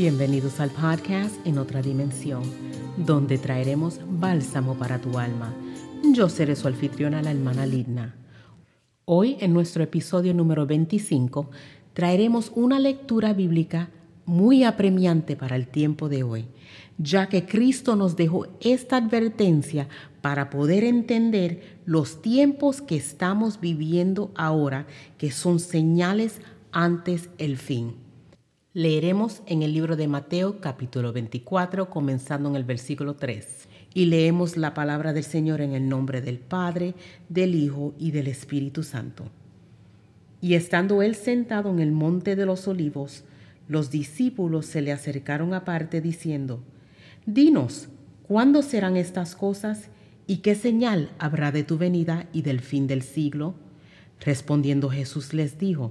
Bienvenidos al podcast En otra dimensión, donde traeremos bálsamo para tu alma. Yo seré su anfitriona, la hermana Lidna. Hoy, en nuestro episodio número 25, traeremos una lectura bíblica muy apremiante para el tiempo de hoy, ya que Cristo nos dejó esta advertencia para poder entender los tiempos que estamos viviendo ahora, que son señales antes el fin. Leeremos en el libro de Mateo capítulo 24, comenzando en el versículo 3. Y leemos la palabra del Señor en el nombre del Padre, del Hijo y del Espíritu Santo. Y estando él sentado en el monte de los olivos, los discípulos se le acercaron aparte diciendo, Dinos, ¿cuándo serán estas cosas y qué señal habrá de tu venida y del fin del siglo? Respondiendo Jesús les dijo,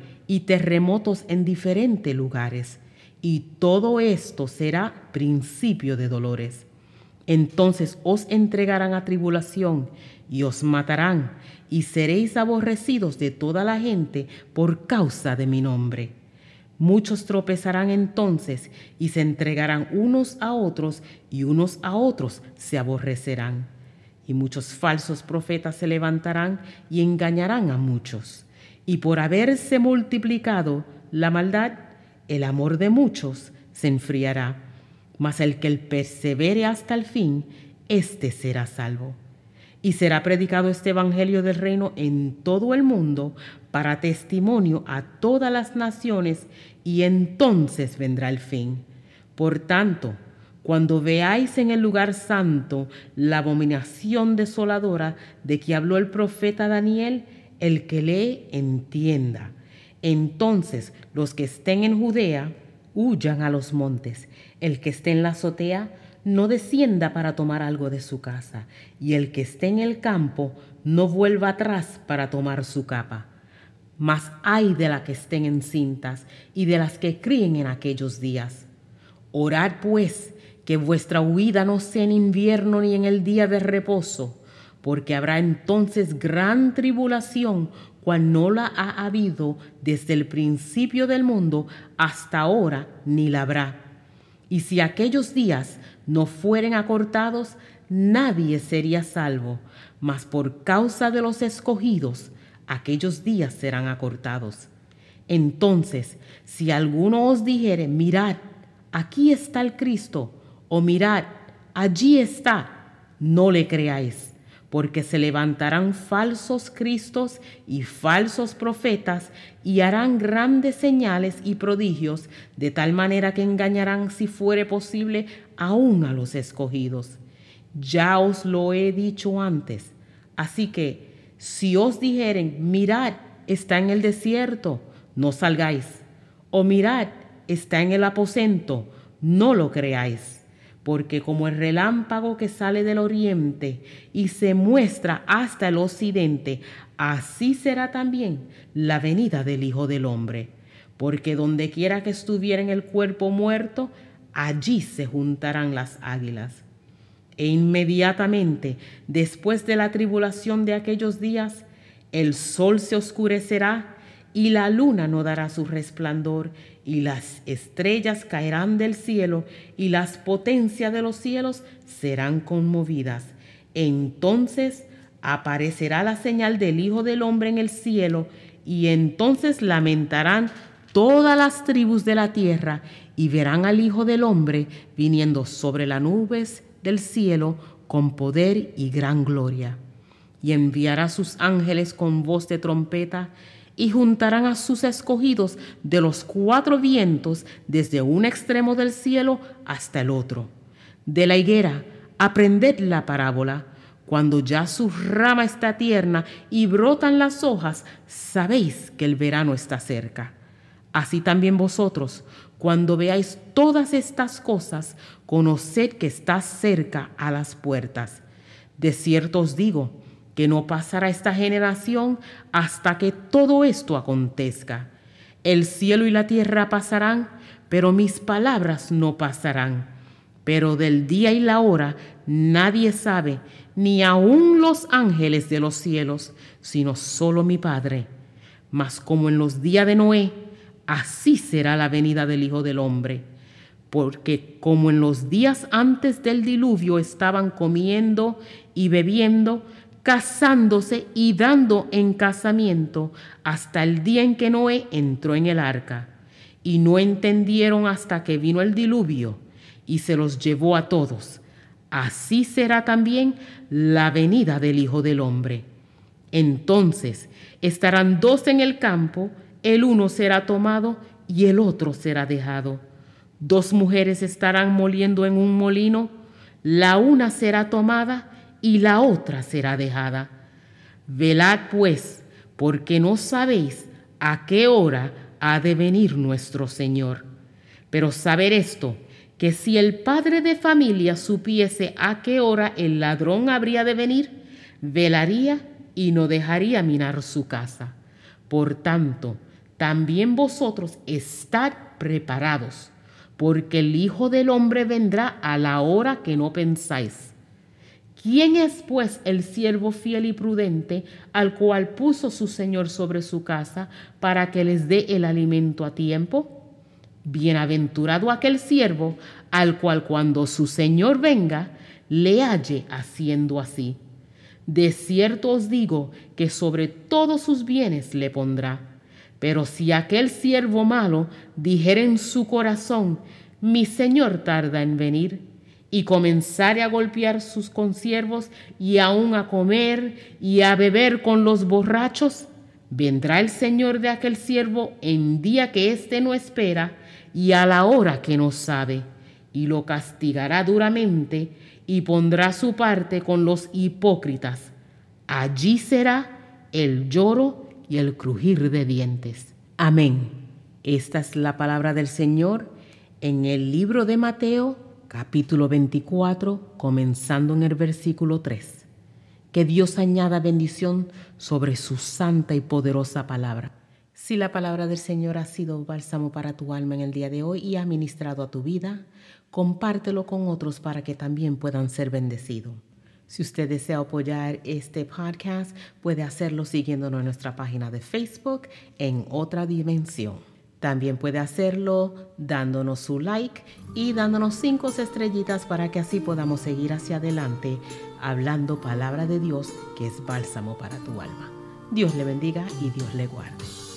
y terremotos en diferentes lugares, y todo esto será principio de dolores. Entonces os entregarán a tribulación y os matarán, y seréis aborrecidos de toda la gente por causa de mi nombre. Muchos tropezarán entonces y se entregarán unos a otros, y unos a otros se aborrecerán. Y muchos falsos profetas se levantarán y engañarán a muchos y por haberse multiplicado la maldad, el amor de muchos se enfriará. Mas el que persevere hasta el fin, éste será salvo. Y será predicado este Evangelio del reino en todo el mundo para testimonio a todas las naciones, y entonces vendrá el fin. Por tanto, cuando veáis en el lugar santo la abominación desoladora de que habló el profeta Daniel, el que lee entienda. Entonces los que estén en Judea huyan a los montes. El que esté en la azotea no descienda para tomar algo de su casa. Y el que esté en el campo no vuelva atrás para tomar su capa. Mas hay de las que estén encintas y de las que críen en aquellos días. Orad pues que vuestra huida no sea en invierno ni en el día de reposo porque habrá entonces gran tribulación cual no la ha habido desde el principio del mundo hasta ahora, ni la habrá. Y si aquellos días no fueren acortados, nadie sería salvo, mas por causa de los escogidos, aquellos días serán acortados. Entonces, si alguno os dijere, mirad, aquí está el Cristo, o mirad, allí está, no le creáis porque se levantarán falsos cristos y falsos profetas y harán grandes señales y prodigios, de tal manera que engañarán, si fuere posible, aún a los escogidos. Ya os lo he dicho antes. Así que, si os dijeren, mirad, está en el desierto, no salgáis. O mirad, está en el aposento, no lo creáis porque como el relámpago que sale del oriente y se muestra hasta el occidente, así será también la venida del Hijo del Hombre. Porque donde quiera que estuviera en el cuerpo muerto, allí se juntarán las águilas. E inmediatamente, después de la tribulación de aquellos días, el sol se oscurecerá y la luna no dará su resplandor, y las estrellas caerán del cielo, y las potencias de los cielos serán conmovidas. Entonces aparecerá la señal del Hijo del Hombre en el cielo, y entonces lamentarán todas las tribus de la tierra, y verán al Hijo del Hombre viniendo sobre las nubes del cielo con poder y gran gloria. Y enviará sus ángeles con voz de trompeta, y juntarán a sus escogidos de los cuatro vientos desde un extremo del cielo hasta el otro. De la higuera, aprended la parábola. Cuando ya su rama está tierna y brotan las hojas, sabéis que el verano está cerca. Así también vosotros, Cuando veáis todas estas cosas, conoced que está cerca a las puertas. De cierto os digo que no pasará esta generación hasta que todo esto acontezca. El cielo y la tierra pasarán, pero mis palabras no pasarán. Pero del día y la hora nadie sabe, ni aun los ángeles de los cielos, sino solo mi Padre. Mas como en los días de Noé, así será la venida del Hijo del Hombre. Porque como en los días antes del diluvio estaban comiendo y bebiendo, casándose y dando en casamiento hasta el día en que Noé entró en el arca. Y no entendieron hasta que vino el diluvio y se los llevó a todos. Así será también la venida del Hijo del Hombre. Entonces estarán dos en el campo, el uno será tomado y el otro será dejado. Dos mujeres estarán moliendo en un molino, la una será tomada y la otra será dejada. Velad pues, porque no sabéis a qué hora ha de venir nuestro Señor. Pero saber esto, que si el padre de familia supiese a qué hora el ladrón habría de venir, velaría y no dejaría minar su casa. Por tanto, también vosotros estad preparados, porque el Hijo del Hombre vendrá a la hora que no pensáis. ¿Quién es pues el siervo fiel y prudente al cual puso su Señor sobre su casa para que les dé el alimento a tiempo? Bienaventurado aquel siervo al cual cuando su Señor venga, le halle haciendo así. De cierto os digo que sobre todos sus bienes le pondrá. Pero si aquel siervo malo dijere en su corazón, mi señor tarda en venir, y comenzare a golpear sus consiervos y aún a comer y a beber con los borrachos, vendrá el señor de aquel siervo en día que éste no espera y a la hora que no sabe, y lo castigará duramente y pondrá su parte con los hipócritas. Allí será el lloro y el crujir de dientes. Amén. Esta es la palabra del Señor en el libro de Mateo, capítulo 24, comenzando en el versículo 3. Que Dios añada bendición sobre su santa y poderosa palabra. Si la palabra del Señor ha sido bálsamo para tu alma en el día de hoy y ha ministrado a tu vida, compártelo con otros para que también puedan ser bendecidos. Si usted desea apoyar este podcast, puede hacerlo siguiéndonos en nuestra página de Facebook en otra dimensión. También puede hacerlo dándonos su like y dándonos cinco estrellitas para que así podamos seguir hacia adelante hablando palabra de Dios que es bálsamo para tu alma. Dios le bendiga y Dios le guarde.